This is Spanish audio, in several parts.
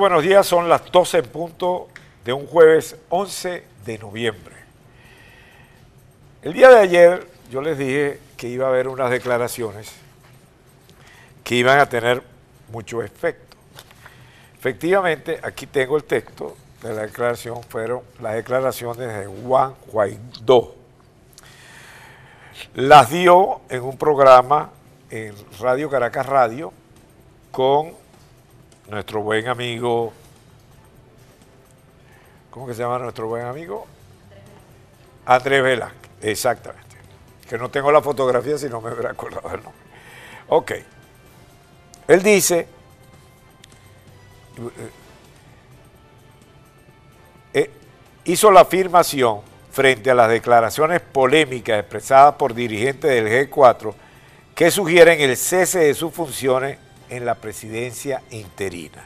buenos días, son las 12 en punto de un jueves 11 de noviembre. El día de ayer yo les dije que iba a haber unas declaraciones que iban a tener mucho efecto. Efectivamente, aquí tengo el texto de la declaración, fueron las declaraciones de Juan Guaidó. Las dio en un programa en Radio Caracas Radio con nuestro buen amigo, ¿cómo que se llama nuestro buen amigo? Andrés Vela, exactamente. Que no tengo la fotografía si no me hubiera acordado el nombre. Ok. Él dice, eh, hizo la afirmación frente a las declaraciones polémicas expresadas por dirigentes del G4 que sugieren el cese de sus funciones en la presidencia interina.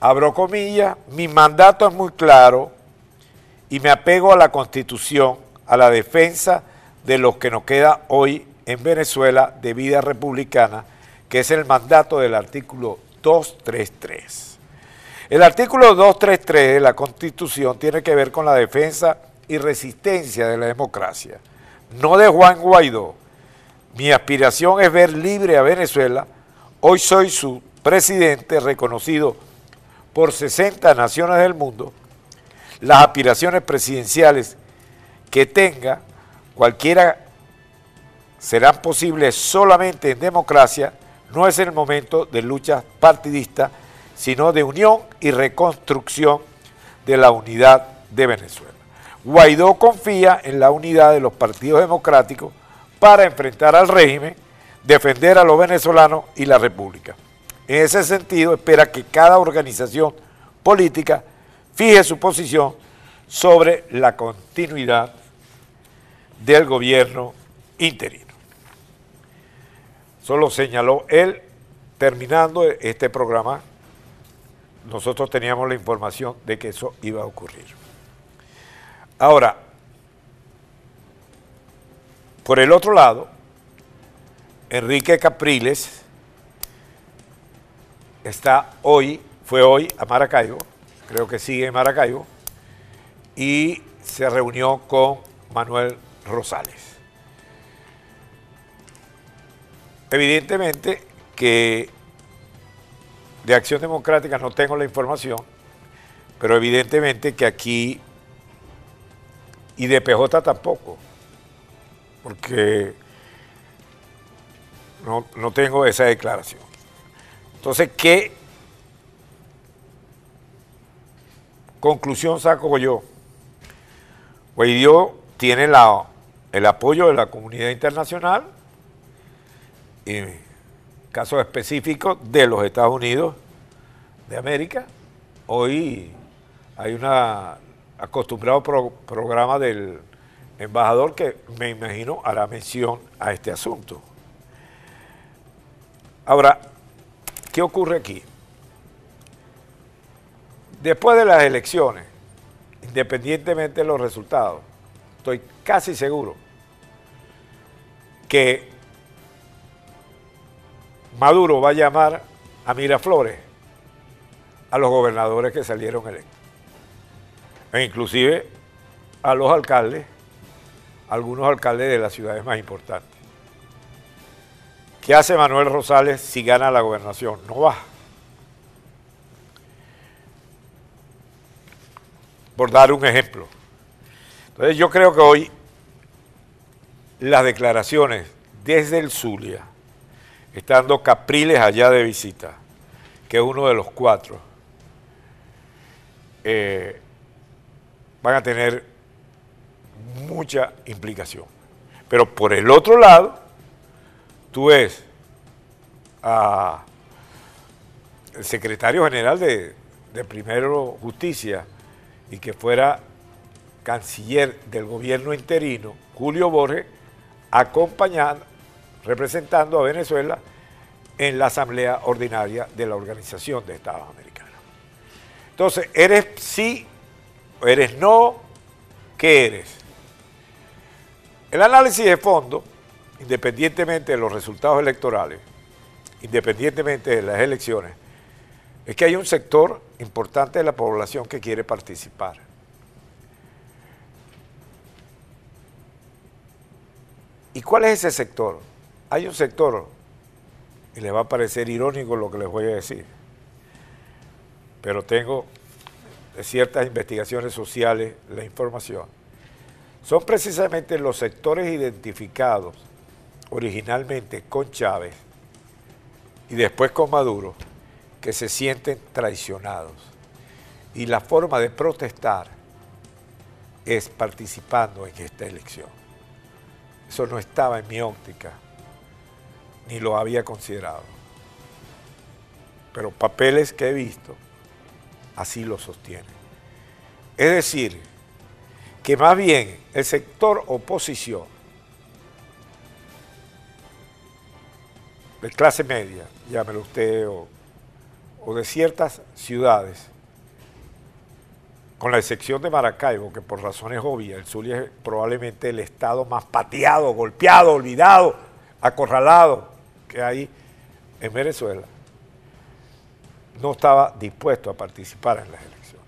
Abro comillas, mi mandato es muy claro y me apego a la Constitución, a la defensa de lo que nos queda hoy en Venezuela de vida republicana, que es el mandato del artículo 233. El artículo 233 de la Constitución tiene que ver con la defensa y resistencia de la democracia, no de Juan Guaidó. Mi aspiración es ver libre a Venezuela Hoy soy su presidente reconocido por 60 naciones del mundo. Las aspiraciones presidenciales que tenga cualquiera serán posibles solamente en democracia. No es el momento de lucha partidista, sino de unión y reconstrucción de la unidad de Venezuela. Guaidó confía en la unidad de los partidos democráticos para enfrentar al régimen defender a los venezolanos y la República. En ese sentido, espera que cada organización política fije su posición sobre la continuidad del gobierno interino. Solo señaló él, terminando este programa, nosotros teníamos la información de que eso iba a ocurrir. Ahora, por el otro lado, Enrique Capriles está hoy, fue hoy a Maracaibo, creo que sigue en Maracaibo, y se reunió con Manuel Rosales. Evidentemente que de Acción Democrática no tengo la información, pero evidentemente que aquí, y de PJ tampoco, porque no, tengo esa declaración. Entonces, ¿qué conclusión saco yo? Guaidó tiene la, el apoyo de la comunidad internacional, en casos específicos de los Estados Unidos de América. Hoy hay un acostumbrado programa del embajador que me imagino hará mención a este asunto. Ahora, ¿qué ocurre aquí? Después de las elecciones, independientemente de los resultados, estoy casi seguro que Maduro va a llamar a Miraflores a los gobernadores que salieron electos. E inclusive a los alcaldes, algunos alcaldes de las ciudades más importantes. ¿Qué hace Manuel Rosales si gana la gobernación? No va. Por dar un ejemplo. Entonces yo creo que hoy las declaraciones desde el Zulia, estando Capriles allá de visita, que es uno de los cuatro, eh, van a tener mucha implicación. Pero por el otro lado, tú ves a el secretario general de, de Primero Justicia y que fuera canciller del gobierno interino, Julio Borges, acompañando, representando a Venezuela en la Asamblea Ordinaria de la Organización de Estados Americanos. Entonces, ¿eres sí o eres no? ¿Qué eres? El análisis de fondo independientemente de los resultados electorales, independientemente de las elecciones, es que hay un sector importante de la población que quiere participar. ¿Y cuál es ese sector? Hay un sector, y le va a parecer irónico lo que les voy a decir, pero tengo de ciertas investigaciones sociales la información. Son precisamente los sectores identificados originalmente con Chávez y después con Maduro que se sienten traicionados. Y la forma de protestar es participando en esta elección. Eso no estaba en mi óptica, ni lo había considerado. Pero papeles que he visto así lo sostienen. Es decir, que más bien el sector oposición de clase media, llámelo usted, o, o de ciertas ciudades, con la excepción de Maracaibo, que por razones obvias, el Zulia es probablemente el estado más pateado, golpeado, olvidado, acorralado que hay en Venezuela, no estaba dispuesto a participar en las elecciones.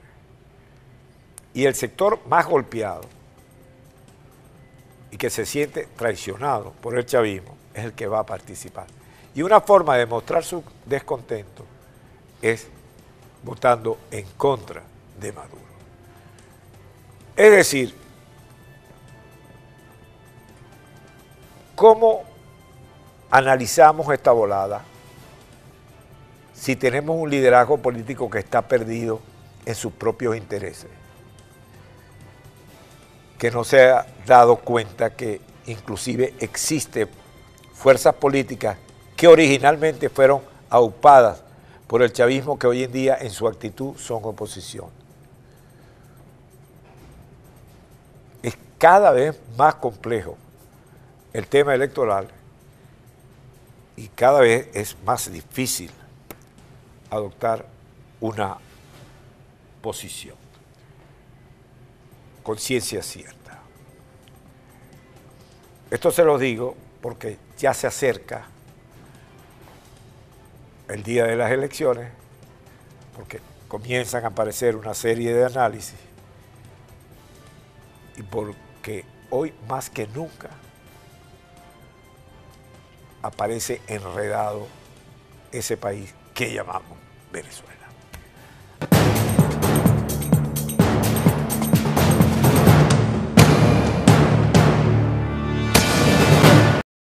Y el sector más golpeado y que se siente traicionado por el chavismo es el que va a participar. Y una forma de mostrar su descontento es votando en contra de Maduro. Es decir, ¿cómo analizamos esta volada si tenemos un liderazgo político que está perdido en sus propios intereses? Que no se ha dado cuenta que inclusive existen fuerzas políticas que originalmente fueron aupadas por el chavismo que hoy en día en su actitud son oposición. cada vez más complejo el tema electoral y cada vez es más difícil adoptar una posición con ciencia cierta. Esto se lo digo porque ya se acerca el día de las elecciones, porque comienzan a aparecer una serie de análisis y por que hoy más que nunca aparece enredado ese país que llamamos Venezuela.